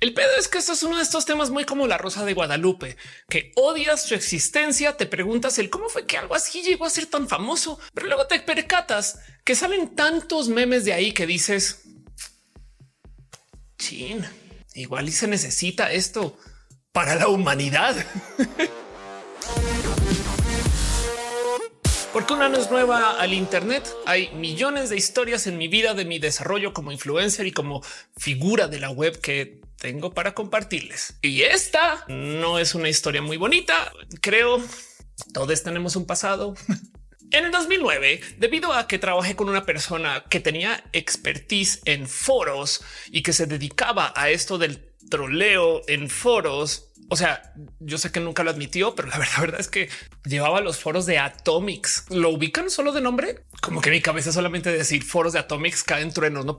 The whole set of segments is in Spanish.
El pedo es que esto es uno de estos temas muy como la rosa de Guadalupe, que odias su existencia, te preguntas el cómo fue que algo así llegó a ser tan famoso, pero luego te percatas que salen tantos memes de ahí que dices, chin, igual y se necesita esto para la humanidad. Porque una no es nueva al Internet. Hay millones de historias en mi vida de mi desarrollo como influencer y como figura de la web que tengo para compartirles. Y esta no es una historia muy bonita. Creo todos tenemos un pasado. En el 2009, debido a que trabajé con una persona que tenía expertise en foros y que se dedicaba a esto del troleo en foros, o sea, yo sé que nunca lo admitió, pero la verdad, es que llevaba los foros de Atomics. ¿Lo ubican solo de nombre? Como que mi cabeza solamente decir foros de Atomics caen truenos, no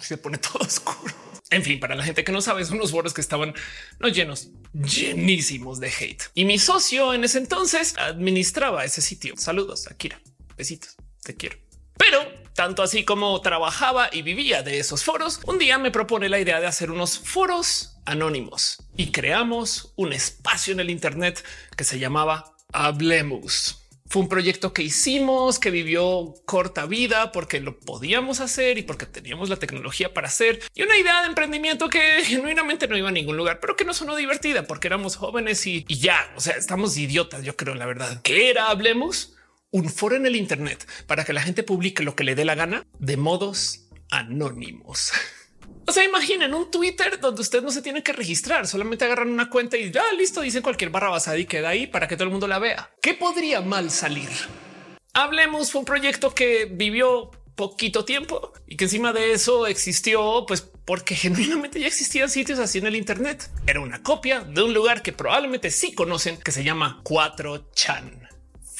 se pone todo oscuro. En fin, para la gente que no sabe, son unos foros que estaban no llenos, llenísimos de hate. Y mi socio en ese entonces administraba ese sitio. Saludos, Akira. Besitos. Te quiero. Pero tanto así como trabajaba y vivía de esos foros, un día me propone la idea de hacer unos foros anónimos y creamos un espacio en el Internet que se llamaba Hablemos. Fue un proyecto que hicimos, que vivió corta vida porque lo podíamos hacer y porque teníamos la tecnología para hacer y una idea de emprendimiento que genuinamente no iba a ningún lugar, pero que no sonó divertida porque éramos jóvenes y, y ya, o sea, estamos idiotas, yo creo, la verdad. ¿Qué era Hablemos? Un foro en el Internet para que la gente publique lo que le dé la gana de modos anónimos. O sea, imaginen un Twitter donde usted no se tiene que registrar, solamente agarran una cuenta y ya listo, dicen cualquier barra basada y queda ahí para que todo el mundo la vea. ¿Qué podría mal salir? Hablemos, fue un proyecto que vivió poquito tiempo y que encima de eso existió, pues porque genuinamente ya existían sitios así en el Internet. Era una copia de un lugar que probablemente sí conocen que se llama 4chan,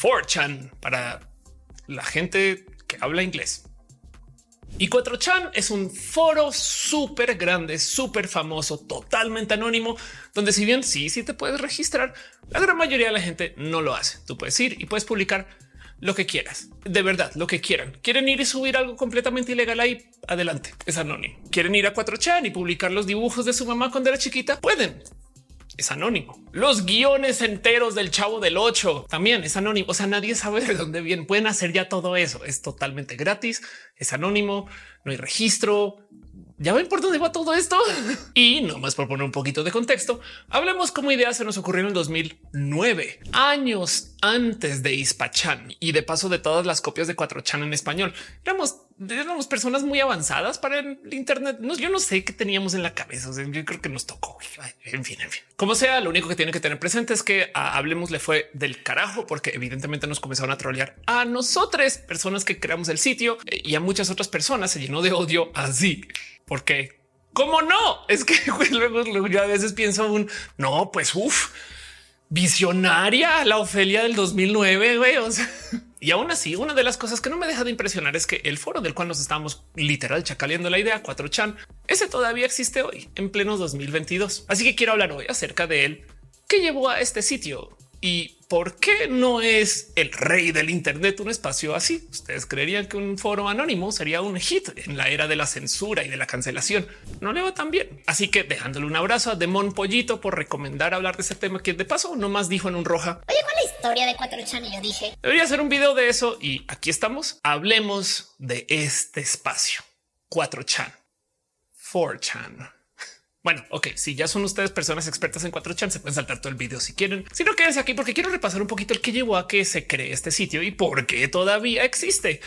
4chan para la gente que habla inglés. Y 4chan es un foro súper grande, súper famoso, totalmente anónimo, donde si bien sí, sí te puedes registrar, la gran mayoría de la gente no lo hace. Tú puedes ir y puedes publicar lo que quieras, de verdad, lo que quieran. Quieren ir y subir algo completamente ilegal ahí, adelante, es anónimo. Quieren ir a 4chan y publicar los dibujos de su mamá cuando era chiquita, pueden es anónimo. Los guiones enteros del chavo del 8 también es anónimo. O sea, nadie sabe de dónde vienen. Pueden hacer ya todo eso. Es totalmente gratis, es anónimo, no hay registro, ya ven por dónde va todo esto. Y no más por poner un poquito de contexto, hablemos cómo idea se nos ocurrió en el 2009, años antes de Ispachan y de paso de todas las copias de 4chan en español. Éramos, éramos personas muy avanzadas para el Internet. No, yo no sé qué teníamos en la cabeza. yo creo que nos tocó. En fin, en fin. Como sea, lo único que tiene que tener presente es que a Hablemos le fue del carajo porque evidentemente nos comenzaron a trolear a nosotros, personas que creamos el sitio eh, y a muchas otras personas se llenó de odio así porque cómo no es que luego yo a veces pienso un no, pues uff, visionaria la Ofelia del 2009. Güey, y aún así, una de las cosas que no me deja de impresionar es que el foro del cual nos estábamos literal chacaleando la idea 4chan, ese todavía existe hoy en pleno 2022. Así que quiero hablar hoy acerca de él que llevó a este sitio y ¿Por qué no es el rey del Internet un espacio así? Ustedes creerían que un foro anónimo sería un hit en la era de la censura y de la cancelación. No le va tan bien. Así que dejándole un abrazo a Demon Pollito por recomendar hablar de ese tema que de paso nomás dijo en un roja. Oye, ¿cuál es la historia de 4chan? Y yo dije debería hacer un video de eso. Y aquí estamos. Hablemos de este espacio 4chan, 4chan. Bueno, ok, si ya son ustedes personas expertas en 4chan, se pueden saltar todo el video si quieren. Si no, quédense aquí porque quiero repasar un poquito el que llevó a que se cree este sitio y por qué todavía existe.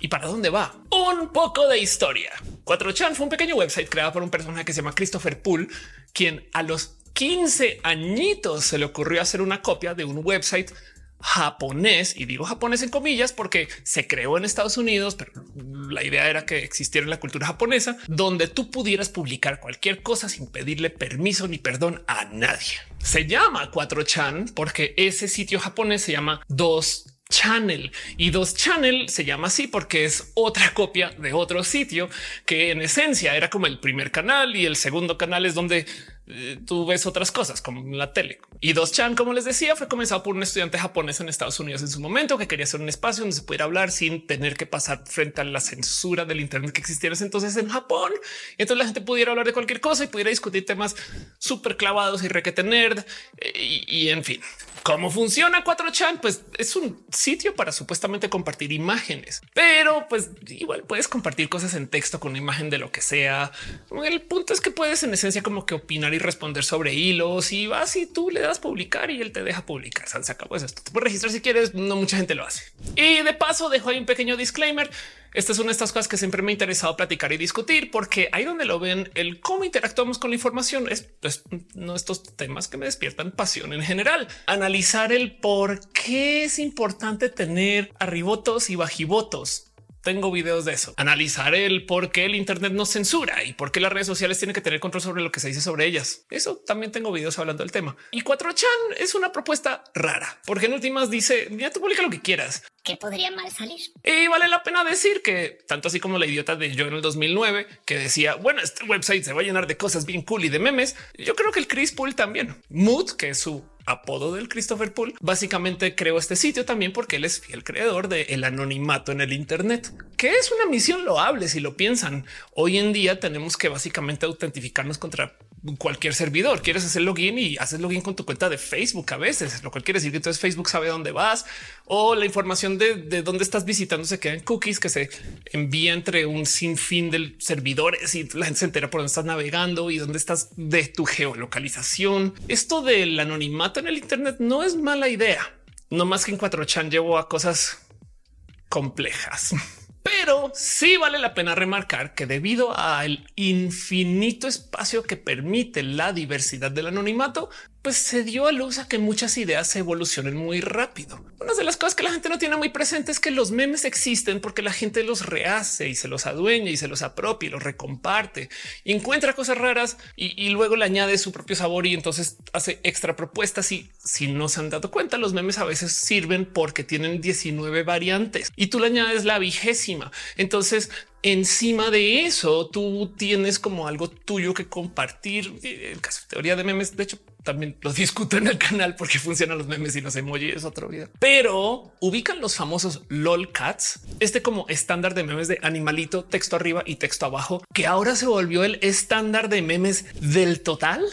¿Y para dónde va? Un poco de historia. 4chan fue un pequeño website creado por un personaje que se llama Christopher Poole, quien a los 15 añitos se le ocurrió hacer una copia de un website japonés, y digo japonés en comillas porque se creó en Estados Unidos, pero la idea era que existiera en la cultura japonesa, donde tú pudieras publicar cualquier cosa sin pedirle permiso ni perdón a nadie. Se llama 4chan porque ese sitio japonés se llama 2 Channel y dos Channel se llama así porque es otra copia de otro sitio que en esencia era como el primer canal y el segundo canal es donde eh, tú ves otras cosas como la tele. Y dos chan, como les decía, fue comenzado por un estudiante japonés en Estados Unidos en su momento que quería hacer un espacio donde se pudiera hablar sin tener que pasar frente a la censura del Internet que existiera entonces en Japón. Y entonces la gente pudiera hablar de cualquier cosa y pudiera discutir temas súper clavados y requete nerd eh, y en fin. ¿Cómo funciona 4chan? Pues es un sitio para supuestamente compartir imágenes, pero pues igual puedes compartir cosas en texto con una imagen de lo que sea. El punto es que puedes en esencia como que opinar y responder sobre hilos y vas y tú le das publicar y él te deja publicar. Se acabó eso. Te puedes registrar si quieres. No mucha gente lo hace. Y de paso dejo ahí un pequeño disclaimer. Esta es una de estas cosas que siempre me ha interesado platicar y discutir, porque ahí donde lo ven, el cómo interactuamos con la información es pues, no estos temas que me despiertan pasión en general. Analizar el por qué es importante tener arribotos y bajivotos tengo videos de eso. Analizar el por qué el Internet no censura y por qué las redes sociales tienen que tener control sobre lo que se dice sobre ellas. Eso también tengo videos hablando del tema. Y 4chan es una propuesta rara, porque en últimas dice ya tú publica lo que quieras. Que podría mal salir. Y vale la pena decir que tanto así como la idiota de yo en el 2009 que decía bueno, este website se va a llenar de cosas bien cool y de memes. Yo creo que el Chris Pool también Mood, que es su apodo del Christopher Poole, básicamente creó este sitio también porque él es fiel creador de el anonimato en el Internet, que es una misión loable si lo piensan. Hoy en día tenemos que básicamente autentificarnos contra cualquier servidor. Quieres hacer login y haces login con tu cuenta de Facebook a veces, lo cual quiere decir que entonces Facebook sabe dónde vas o la información de, dónde estás visitando se queda en cookies que se envía entre un sinfín de servidores y la gente se entera por dónde estás navegando y dónde estás de tu geolocalización. Esto del anonimato en el Internet no es mala idea, no más que en 4chan llevo a cosas complejas. Pero sí vale la pena remarcar que debido al infinito espacio que permite la diversidad del anonimato, pues se dio a luz a que muchas ideas se evolucionen muy rápido. Una de las cosas que la gente no tiene muy presente es que los memes existen porque la gente los rehace y se los adueña y se los apropia y los recomparte y encuentra cosas raras y, luego le añade su propio sabor y entonces hace extra propuestas. Y si no se han dado cuenta, los memes a veces sirven porque tienen 19 variantes y tú le añades la vigésima. Entonces encima de eso tú tienes como algo tuyo que compartir. En caso de teoría de memes, de hecho, también lo discuto en el canal porque funcionan los memes y los emojis es otro video, pero ubican los famosos lol cats, este como estándar de memes de animalito, texto arriba y texto abajo, que ahora se volvió el estándar de memes del total.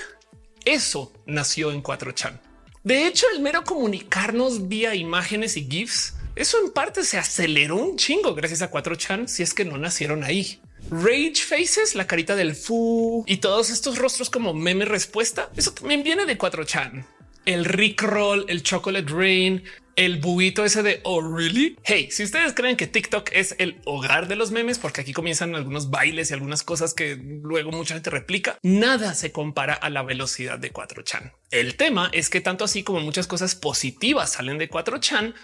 Eso nació en 4chan. De hecho, el mero comunicarnos vía imágenes y GIFs eso en parte se aceleró un chingo gracias a 4chan si es que no nacieron ahí. Rage Faces, la carita del fu y todos estos rostros como meme respuesta. Eso también viene de 4chan. El Rick Roll, el Chocolate Rain, el buito ese de oh really? Hey, si ustedes creen que TikTok es el hogar de los memes, porque aquí comienzan algunos bailes y algunas cosas que luego mucha gente replica, nada se compara a la velocidad de 4chan. El tema es que tanto así como muchas cosas positivas salen de 4chan,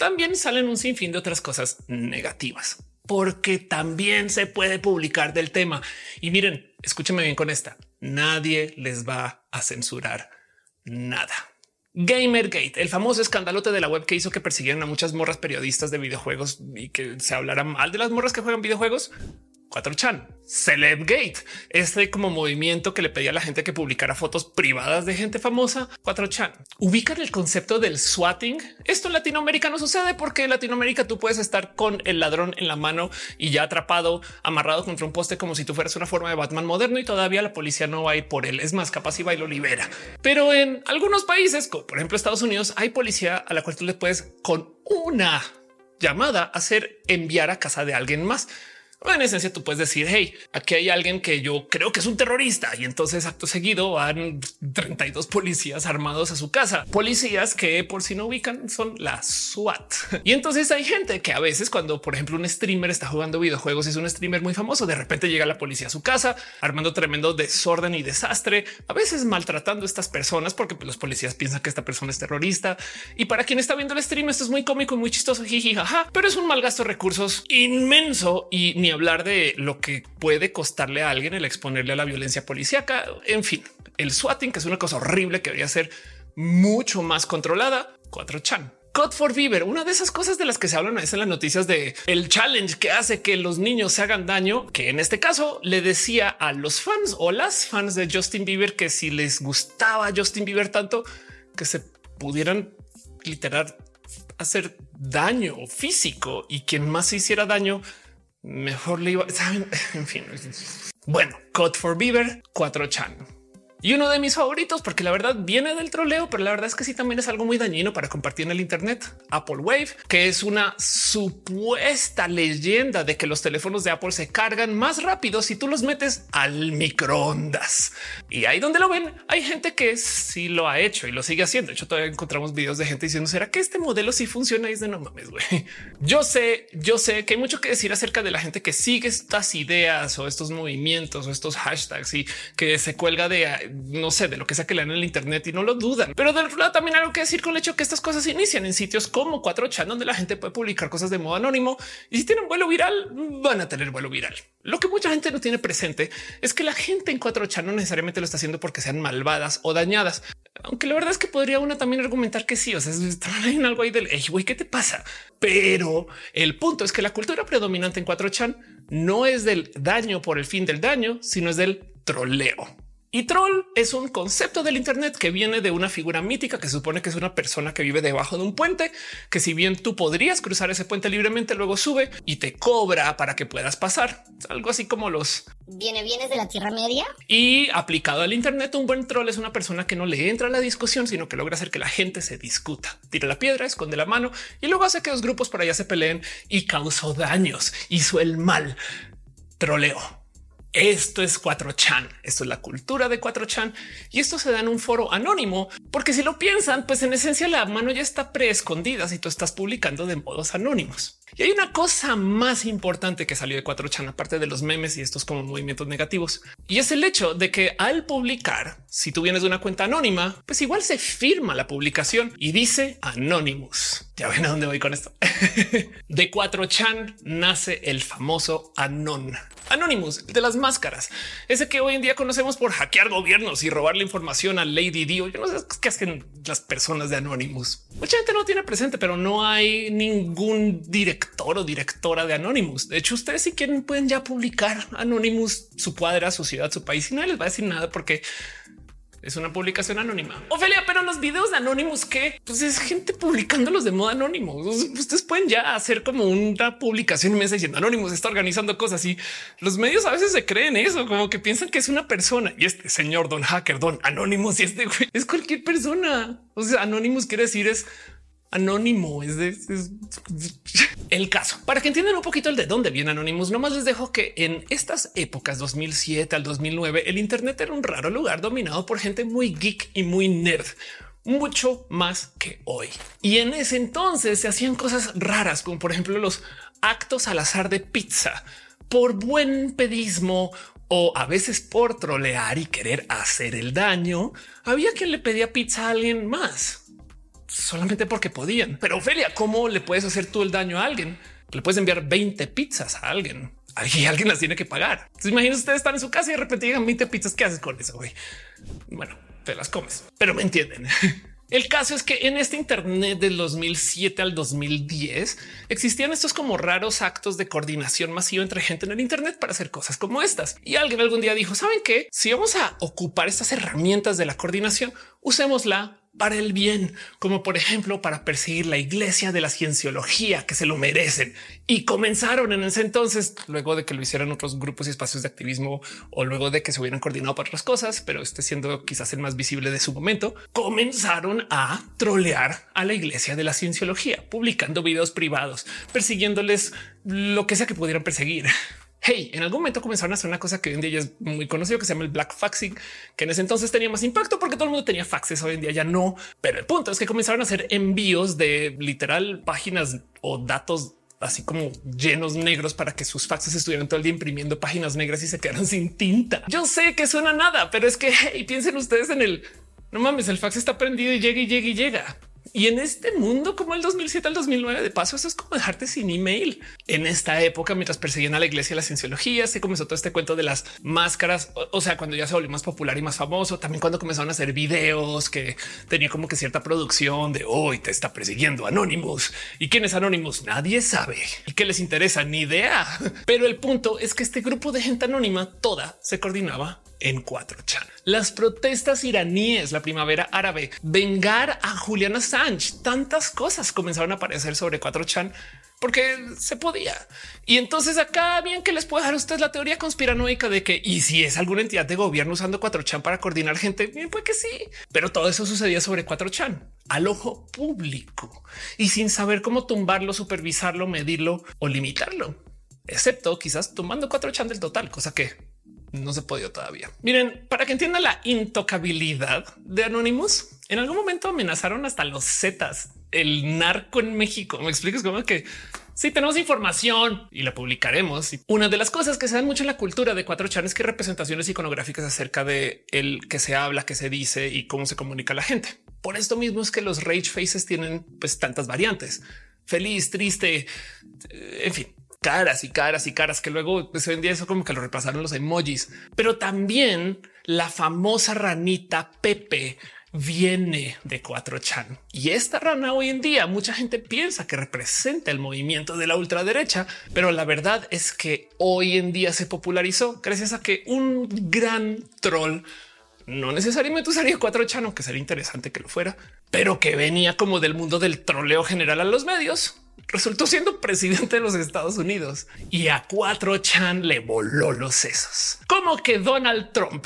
también salen un sinfín de otras cosas negativas, porque también se puede publicar del tema. Y miren, escúchenme bien con esta. Nadie les va a censurar nada. Gamergate, el famoso escandalote de la web que hizo que persiguieran a muchas morras periodistas de videojuegos y que se hablara mal de las morras que juegan videojuegos. 4chan, Celebgate, este como movimiento que le pedía a la gente que publicara fotos privadas de gente famosa. 4chan, ubican el concepto del swatting. Esto en Latinoamérica no sucede porque en Latinoamérica tú puedes estar con el ladrón en la mano y ya atrapado, amarrado contra un poste como si tú fueras una forma de Batman moderno y todavía la policía no va a ir por él. Es más capaz va y lo libera. Pero en algunos países, como por ejemplo Estados Unidos, hay policía a la cual tú le puedes con una llamada hacer enviar a casa de alguien más en esencia, tú puedes decir, hey, aquí hay alguien que yo creo que es un terrorista y entonces acto seguido van 32 policías armados a su casa. Policías que por si no ubican son la SWAT. Y entonces hay gente que a veces cuando, por ejemplo, un streamer está jugando videojuegos, es un streamer muy famoso, de repente llega la policía a su casa armando tremendo desorden y desastre, a veces maltratando a estas personas porque pues, los policías piensan que esta persona es terrorista. Y para quien está viendo el stream, esto es muy cómico y muy chistoso, jiji, pero es un mal gasto de recursos inmenso y ni hablar de lo que puede costarle a alguien el exponerle a la violencia policíaca. En fin, el swatting, que es una cosa horrible que debería ser mucho más controlada. 4chan. Code for Beaver, una de esas cosas de las que se hablan a veces en las noticias de el challenge que hace que los niños se hagan daño, que en este caso le decía a los fans o las fans de Justin Bieber que si les gustaba Justin Bieber tanto que se pudieran literal hacer daño físico y quien más se hiciera daño, mejor le iba. ¿saben? En fin, bueno, Code for Beaver 4chan y uno de mis favoritos, porque la verdad viene del troleo, pero la verdad es que sí también es algo muy dañino para compartir en el Internet. Apple Wave, que es una supuesta leyenda de que los teléfonos de Apple se cargan más rápido si tú los metes al microondas. Y ahí donde lo ven, hay gente que sí lo ha hecho y lo sigue haciendo. De hecho, todavía encontramos videos de gente diciendo será que este modelo sí funciona y es de no mames. güey. Yo sé, yo sé que hay mucho que decir acerca de la gente que sigue estas ideas o estos movimientos o estos hashtags y que se cuelga de no sé, de lo que sea que lean en el Internet y no lo dudan. Pero del otro lado también hay algo que decir con el hecho que estas cosas inician en sitios como 4chan, donde la gente puede publicar cosas de modo anónimo y si tienen vuelo viral, van a tener vuelo viral. Lo que mucha gente no tiene presente es que la gente en 4chan no necesariamente lo está haciendo porque sean malvadas o dañadas. Aunque la verdad es que podría una también argumentar que sí, o sea, en algo ahí del güey, ¿qué te pasa? Pero el punto es que la cultura predominante en 4chan no es del daño por el fin del daño, sino es del troleo. Y troll es un concepto del Internet que viene de una figura mítica que supone que es una persona que vive debajo de un puente, que si bien tú podrías cruzar ese puente libremente, luego sube y te cobra para que puedas pasar. Algo así como los viene bienes de la Tierra Media. Y aplicado al Internet, un buen troll es una persona que no le entra a la discusión, sino que logra hacer que la gente se discuta. Tira la piedra, esconde la mano y luego hace que los grupos por allá se peleen y causó daños, hizo el mal. Troleo. Esto es 4chan, esto es la cultura de 4chan y esto se da en un foro anónimo, porque si lo piensan, pues en esencia la mano ya está preescondida si tú estás publicando de modos anónimos. Y hay una cosa más importante que salió de 4chan, aparte de los memes y estos como movimientos negativos, y es el hecho de que al publicar, si tú vienes de una cuenta anónima, pues igual se firma la publicación y dice Anonymous. Ya ven a dónde voy con esto. de 4chan nace el famoso Anon. Anonymous, de las máscaras, ese que hoy en día conocemos por hackear gobiernos y robar la información a Lady Dio. Yo no sé qué hacen las personas de Anonymous. Mucha gente no tiene presente, pero no hay ningún director o directora de Anonymous. De hecho, ustedes si quieren pueden ya publicar Anonymous, su cuadra, su ciudad, su país y nadie les va a decir nada porque es una publicación anónima. Ofelia, pero los videos de anónimos que pues es gente publicándolos de modo anónimo. Ustedes pueden ya hacer como una publicación inmensa diciendo anónimos está organizando cosas y los medios a veces se creen eso, como que piensan que es una persona y este señor don hacker, don anónimos y este güey es cualquier persona. O sea, anónimos quiere decir es anónimo. Es, el caso. Para que entiendan un poquito el de dónde viene Anonymous, nomás les dejo que en estas épocas 2007 al 2009 el Internet era un raro lugar dominado por gente muy geek y muy nerd mucho más que hoy. Y en ese entonces se hacían cosas raras, como por ejemplo los actos al azar de pizza por buen pedismo o a veces por trolear y querer hacer el daño. Había quien le pedía pizza a alguien más solamente porque podían. Pero Ophelia, ¿cómo le puedes hacer tú el daño a alguien? Le puedes enviar 20 pizzas a alguien y alguien las tiene que pagar. Entonces, imagínate ustedes están en su casa y de repente llegan 20 pizzas. ¿Qué haces con eso? Güey? Bueno, te las comes, pero me entienden. El caso es que en este Internet del 2007 al 2010 existían estos como raros actos de coordinación masiva entre gente en el Internet para hacer cosas como estas. Y alguien algún día dijo, ¿saben qué? Si vamos a ocupar estas herramientas de la coordinación, usémosla para el bien, como por ejemplo para perseguir la iglesia de la cienciología que se lo merecen. Y comenzaron en ese entonces, luego de que lo hicieran otros grupos y espacios de activismo o luego de que se hubieran coordinado para otras cosas, pero este siendo quizás el más visible de su momento, comenzaron a trolear a la iglesia de la cienciología, publicando videos privados, persiguiéndoles lo que sea que pudieran perseguir. Hey, en algún momento comenzaron a hacer una cosa que hoy en día ya es muy conocido que se llama el black faxing, que en ese entonces tenía más impacto porque todo el mundo tenía faxes. Hoy en día ya no. Pero el punto es que comenzaron a hacer envíos de literal páginas o datos así como llenos negros para que sus faxes estuvieran todo el día imprimiendo páginas negras y se quedaran sin tinta. Yo sé que suena nada, pero es que hey, piensen ustedes en el no mames, el fax está prendido y llega y llega y llega. Y en este mundo como el 2007 al 2009, de paso, eso es como dejarte sin email. En esta época, mientras perseguían a la iglesia y la cienciología, se comenzó todo este cuento de las máscaras. O, sea, cuando ya se volvió más popular y más famoso, también cuando comenzaron a hacer videos que tenía como que cierta producción de hoy te está persiguiendo Anonymous. ¿Y quién es Anonymous? Nadie sabe. ¿Y qué les interesa? Ni idea. Pero el punto es que este grupo de gente anónima toda se coordinaba en 4chan. Las protestas iraníes, la primavera árabe, vengar a Julian Assange, tantas cosas comenzaron a aparecer sobre 4chan porque se podía. Y entonces acá bien que les puedo dejar ustedes la teoría conspiranoica de que y si es alguna entidad de gobierno usando 4chan para coordinar gente, bien pues que sí, pero todo eso sucedía sobre 4chan al ojo público y sin saber cómo tumbarlo, supervisarlo, medirlo o limitarlo, excepto quizás tomando 4chan del total, cosa que no se podido todavía. Miren, para que entienda la intocabilidad de Anonymous, en algún momento amenazaron hasta los Zetas, el narco en México. Me explicas cómo que si tenemos información y la publicaremos. Una de las cosas que se dan mucho en la cultura de cuatro chan es que representaciones iconográficas acerca de el que se habla, que se dice y cómo se comunica la gente. Por esto mismo es que los rage faces tienen pues tantas variantes feliz, triste, en fin, caras y caras y caras que luego pues, se vendía eso como que lo repasaron los emojis, pero también la famosa ranita Pepe viene de 4chan y esta rana hoy en día mucha gente piensa que representa el movimiento de la ultraderecha, pero la verdad es que hoy en día se popularizó gracias a que un gran troll no necesariamente usaría 4chan, aunque sería interesante que lo fuera, pero que venía como del mundo del troleo general a los medios resultó siendo presidente de los Estados Unidos y a 4chan le voló los sesos. Como que Donald Trump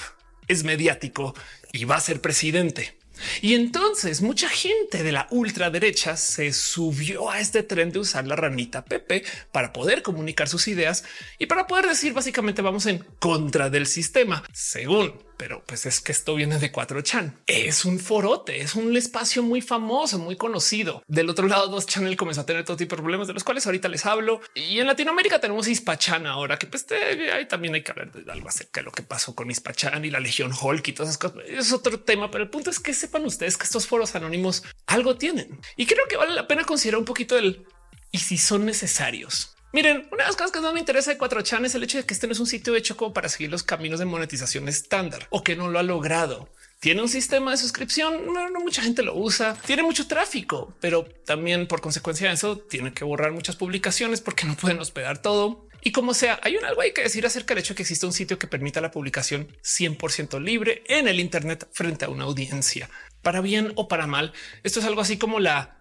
es mediático y va a ser presidente. Y entonces mucha gente de la ultraderecha se subió a este tren de usar la ranita Pepe para poder comunicar sus ideas y para poder decir básicamente vamos en contra del sistema, según pero pues es que esto viene de 4chan. Es un forote, es un espacio muy famoso, muy conocido. Del otro lado, 2channel comenzó a tener todo tipo de problemas de los cuales ahorita les hablo. Y en Latinoamérica tenemos Ispachan ahora, que pues ahí también hay que hablar de algo acerca de lo que pasó con Ispachan y la Legión Hulk y todas esas cosas. Es otro tema, pero el punto es que sepan ustedes que estos foros anónimos algo tienen. Y creo que vale la pena considerar un poquito el y si son necesarios. Miren, una de las cosas que no me interesa de 4chan es el hecho de que este no es un sitio hecho como para seguir los caminos de monetización estándar o que no lo ha logrado. Tiene un sistema de suscripción, no, no, mucha gente lo usa, tiene mucho tráfico, pero también por consecuencia de eso tiene que borrar muchas publicaciones porque no pueden hospedar todo. Y como sea, hay un algo hay que decir acerca del hecho de que existe un sitio que permita la publicación 100% libre en el Internet frente a una audiencia. Para bien o para mal, esto es algo así como la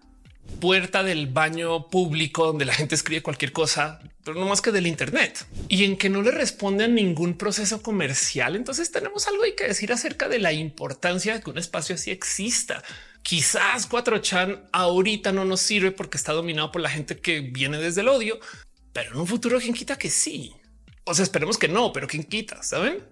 puerta del baño público donde la gente escribe cualquier cosa, pero no más que del Internet y en que no le responden ningún proceso comercial. Entonces tenemos algo que decir acerca de la importancia de que un espacio así exista. Quizás 4chan ahorita no nos sirve porque está dominado por la gente que viene desde el odio, pero en un futuro, quien quita que sí? O sea, esperemos que no, pero quien quita, saben?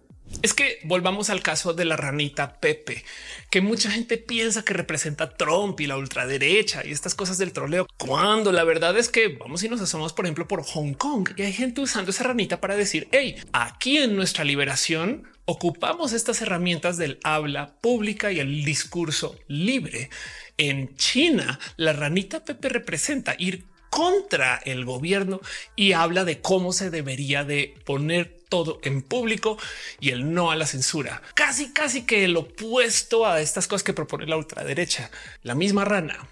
Es que volvamos al caso de la ranita Pepe, que mucha gente piensa que representa Trump y la ultraderecha y estas cosas del troleo, cuando la verdad es que vamos y nos asomamos, por ejemplo, por Hong Kong y hay gente usando esa ranita para decir, hey, aquí en nuestra liberación ocupamos estas herramientas del habla pública y el discurso libre. En China, la ranita Pepe representa ir contra el gobierno y habla de cómo se debería de poner todo en público y el no a la censura. Casi, casi que el opuesto a estas cosas que propone la ultraderecha. La misma rana.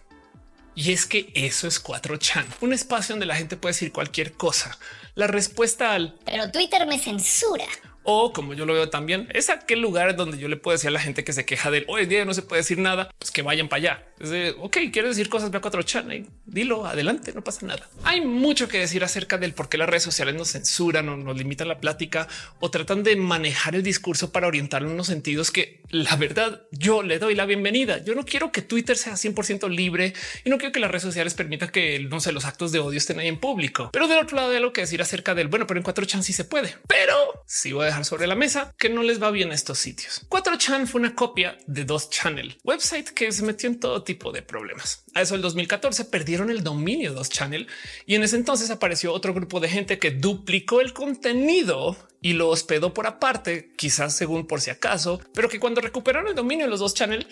Y es que eso es 4chan, un espacio donde la gente puede decir cualquier cosa. La respuesta al... Pero Twitter me censura o como yo lo veo también, es aquel lugar donde yo le puedo decir a la gente que se queja de hoy día no se puede decir nada, pues que vayan para allá. Es de ok, quieres decir cosas, ve a 4chan y dilo adelante, no pasa nada. Hay mucho que decir acerca del por qué las redes sociales nos censuran o nos limitan la plática o tratan de manejar el discurso para orientarlo en unos sentidos que la verdad yo le doy la bienvenida. Yo no quiero que Twitter sea 100% libre y no quiero que las redes sociales permitan que no sé, los actos de odio estén ahí en público. Pero del otro lado de lo que decir acerca del bueno, pero en 4chan sí se puede, pero si voy a dejar sobre la mesa que no les va bien a estos sitios. 4chan fue una copia de 2channel, website que se metió en todo tipo de problemas. A eso el 2014 perdieron el dominio 2channel y en ese entonces apareció otro grupo de gente que duplicó el contenido y lo hospedó por aparte, quizás según por si acaso, pero que cuando recuperaron el dominio de los dos channel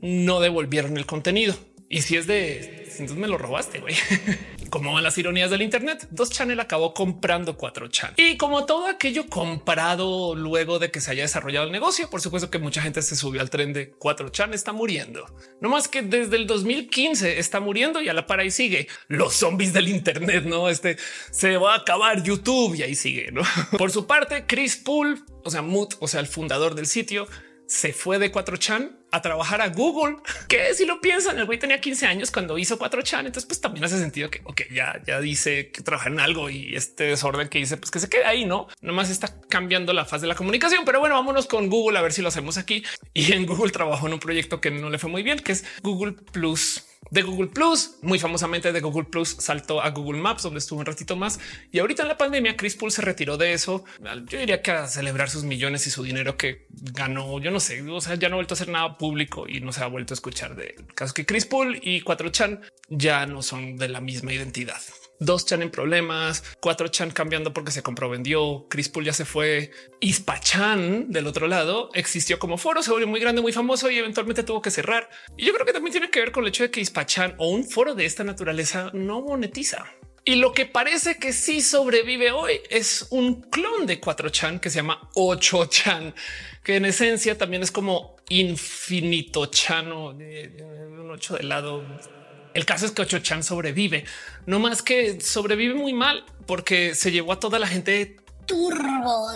no devolvieron el contenido Y si es de, entonces me lo robaste, güey. Como van las ironías del Internet, dos Channel acabó comprando cuatro Chan. Y como todo aquello comprado luego de que se haya desarrollado el negocio, por supuesto que mucha gente se subió al tren de cuatro Chan está muriendo. No más que desde el 2015 está muriendo y a la par ahí sigue los zombies del Internet. No, este se va a acabar YouTube y ahí sigue. ¿no? Por su parte, Chris Poole, o sea, Moot, o sea, el fundador del sitio, se fue de 4chan a trabajar a Google, que si lo piensan, el güey tenía 15 años cuando hizo 4chan, entonces pues también hace sentido que, ok, ya, ya dice que trabaja en algo y este desorden que dice, pues que se quede ahí, ¿no? Nomás está cambiando la faz de la comunicación, pero bueno, vámonos con Google a ver si lo hacemos aquí. Y en Google trabajó en un proyecto que no le fue muy bien, que es Google Plus de Google Plus, muy famosamente de Google Plus saltó a Google Maps, donde estuvo un ratito más. Y ahorita en la pandemia, Chris Poole se retiró de eso. Yo diría que a celebrar sus millones y su dinero que ganó. Yo no sé, o sea, ya no ha vuelto a hacer nada público y no se ha vuelto a escuchar de caso que Chris Poole y 4chan ya no son de la misma identidad dos chan en problemas, cuatro chan cambiando porque se compró, vendió, Chris ya se fue, Ispachan del otro lado existió como foro, se volvió muy grande, muy famoso y eventualmente tuvo que cerrar. Y yo creo que también tiene que ver con el hecho de que Ispachan o un foro de esta naturaleza no monetiza. Y lo que parece que sí sobrevive hoy es un clon de 4chan que se llama 8chan, que en esencia también es como infinito chano, un 8 de lado el caso es que Ocho Chan sobrevive, no más que sobrevive muy mal porque se llevó a toda la gente turbo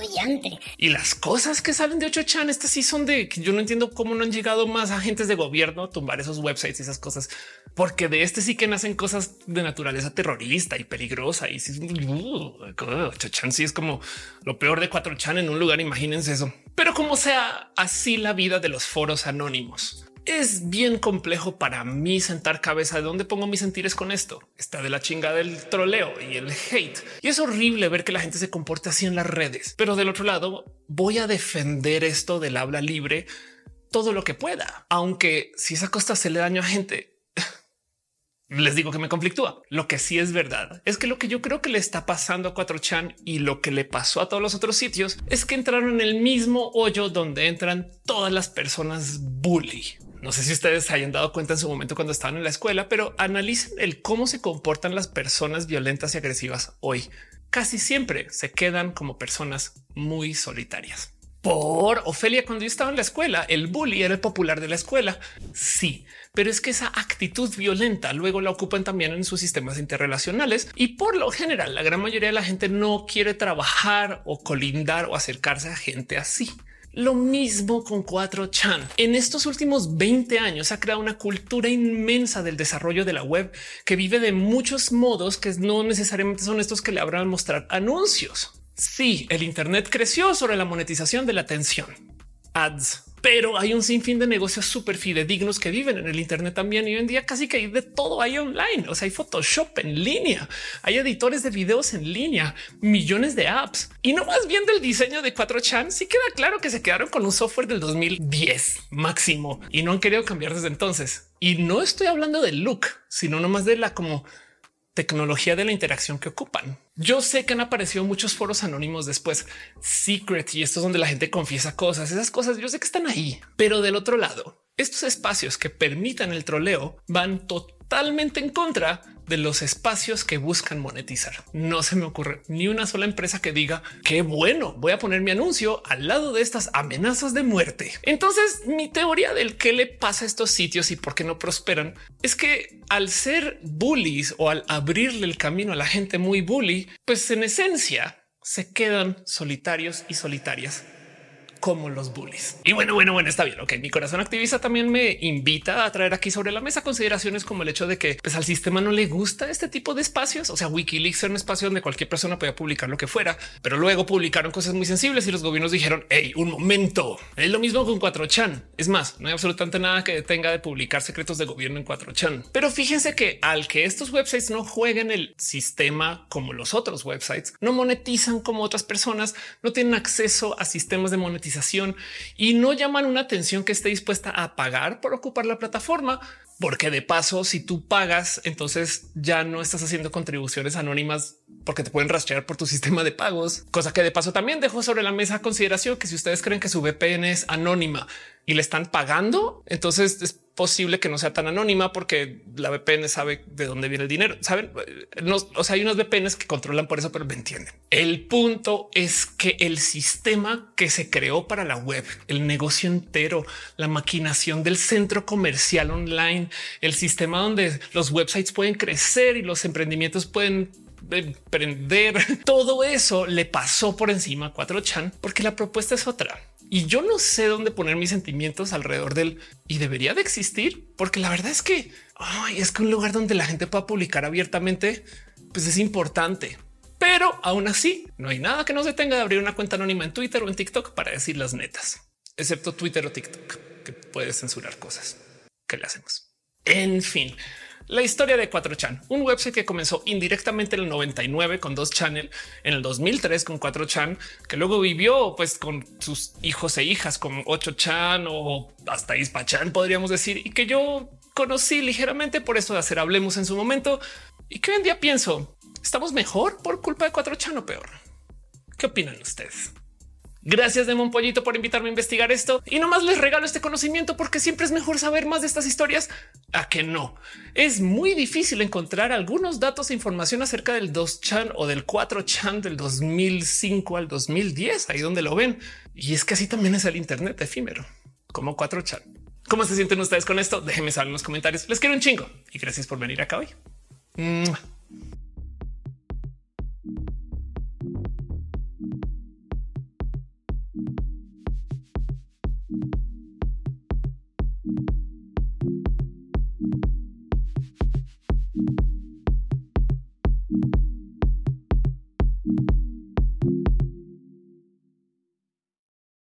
Y las cosas que salen de 8chan, estas sí son de que yo no entiendo cómo no han llegado más agentes de gobierno a tumbar esos websites y esas cosas, porque de este sí que nacen cosas de naturaleza terrorista y peligrosa. Y si uh, 8chan sí es como lo peor de 4chan en un lugar. Imagínense eso, pero como sea así la vida de los foros anónimos es bien complejo para mí sentar cabeza de dónde pongo mis sentires con esto. Está de la chinga del troleo y el hate. Y es horrible ver que la gente se comporte así en las redes. Pero del otro lado, voy a defender esto del habla libre todo lo que pueda. Aunque si esa costa se le daño a gente, les digo que me conflictúa. Lo que sí es verdad es que lo que yo creo que le está pasando a 4chan y lo que le pasó a todos los otros sitios es que entraron en el mismo hoyo donde entran todas las personas bully. No sé si ustedes hayan dado cuenta en su momento cuando estaban en la escuela, pero analicen el cómo se comportan las personas violentas y agresivas hoy. Casi siempre se quedan como personas muy solitarias. Por Ofelia, cuando yo estaba en la escuela, el bully era el popular de la escuela. Sí, pero es que esa actitud violenta luego la ocupan también en sus sistemas interrelacionales y por lo general la gran mayoría de la gente no quiere trabajar o colindar o acercarse a gente así. Lo mismo con 4chan. En estos últimos 20 años ha creado una cultura inmensa del desarrollo de la web que vive de muchos modos que no necesariamente son estos que le habrán mostrar anuncios. Sí, el Internet creció sobre la monetización de la atención. Ads pero hay un sinfín de negocios súper fidedignos que viven en el Internet también. Y hoy en día casi que hay de todo ahí online. O sea, hay Photoshop en línea, hay editores de videos en línea, millones de apps y no más bien del diseño de 4chan. Sí queda claro que se quedaron con un software del 2010 máximo y no han querido cambiar desde entonces. Y no estoy hablando del look, sino nomás de la como tecnología de la interacción que ocupan. Yo sé que han aparecido muchos foros anónimos después, secret, y esto es donde la gente confiesa cosas. Esas cosas yo sé que están ahí, pero del otro lado, estos espacios que permitan el troleo van totalmente en contra de los espacios que buscan monetizar. No se me ocurre ni una sola empresa que diga qué bueno, voy a poner mi anuncio al lado de estas amenazas de muerte. Entonces, mi teoría del qué le pasa a estos sitios y por qué no prosperan es que al ser bullies o al abrirle el camino a la gente muy bully, pues en esencia se quedan solitarios y solitarias como los bullies. Y bueno, bueno, bueno, está bien. Ok, mi corazón activista también me invita a traer aquí sobre la mesa consideraciones como el hecho de que pues, al sistema no le gusta este tipo de espacios. O sea, Wikileaks era un espacio donde cualquier persona podía publicar lo que fuera, pero luego publicaron cosas muy sensibles y los gobiernos dijeron, hey, un momento. Es lo mismo con 4chan. Es más, no hay absolutamente nada que tenga de publicar secretos de gobierno en 4chan. Pero fíjense que al que estos websites no jueguen el sistema como los otros websites, no monetizan como otras personas, no tienen acceso a sistemas de monetización y no llaman una atención que esté dispuesta a pagar por ocupar la plataforma, porque de paso, si tú pagas, entonces ya no estás haciendo contribuciones anónimas porque te pueden rastrear por tu sistema de pagos, cosa que de paso también dejo sobre la mesa consideración que si ustedes creen que su VPN es anónima y le están pagando, entonces posible que no sea tan anónima porque la VPN sabe de dónde viene el dinero. Saben, no, o sea, hay unos VPNs que controlan por eso, pero me entienden. El punto es que el sistema que se creó para la web, el negocio entero, la maquinación del centro comercial online, el sistema donde los websites pueden crecer y los emprendimientos pueden emprender, todo eso le pasó por encima a 4chan porque la propuesta es otra y yo no sé dónde poner mis sentimientos alrededor del y debería de existir, porque la verdad es que es que un lugar donde la gente pueda publicar abiertamente, pues es importante. Pero aún así, no hay nada que nos detenga de abrir una cuenta anónima en Twitter o en TikTok para decir las netas, excepto Twitter o TikTok, que puede censurar cosas. que le hacemos? En fin, la historia de 4chan, un website que comenzó indirectamente en el 99 con dos channel, en el 2003 con 4chan, que luego vivió pues con sus hijos e hijas con 8chan o hasta Ispachan podríamos decir, y que yo conocí ligeramente por eso de hacer hablemos en su momento y que hoy en día pienso, ¿estamos mejor por culpa de 4chan o peor? ¿Qué opinan ustedes? Gracias de Pollito por invitarme a investigar esto y nomás les regalo este conocimiento porque siempre es mejor saber más de estas historias a que no. Es muy difícil encontrar algunos datos e información acerca del 2chan o del 4chan del 2005 al 2010, ahí donde lo ven. Y es que así también es el Internet efímero, como 4chan. ¿Cómo se sienten ustedes con esto? Déjenme saber en los comentarios. Les quiero un chingo y gracias por venir acá hoy.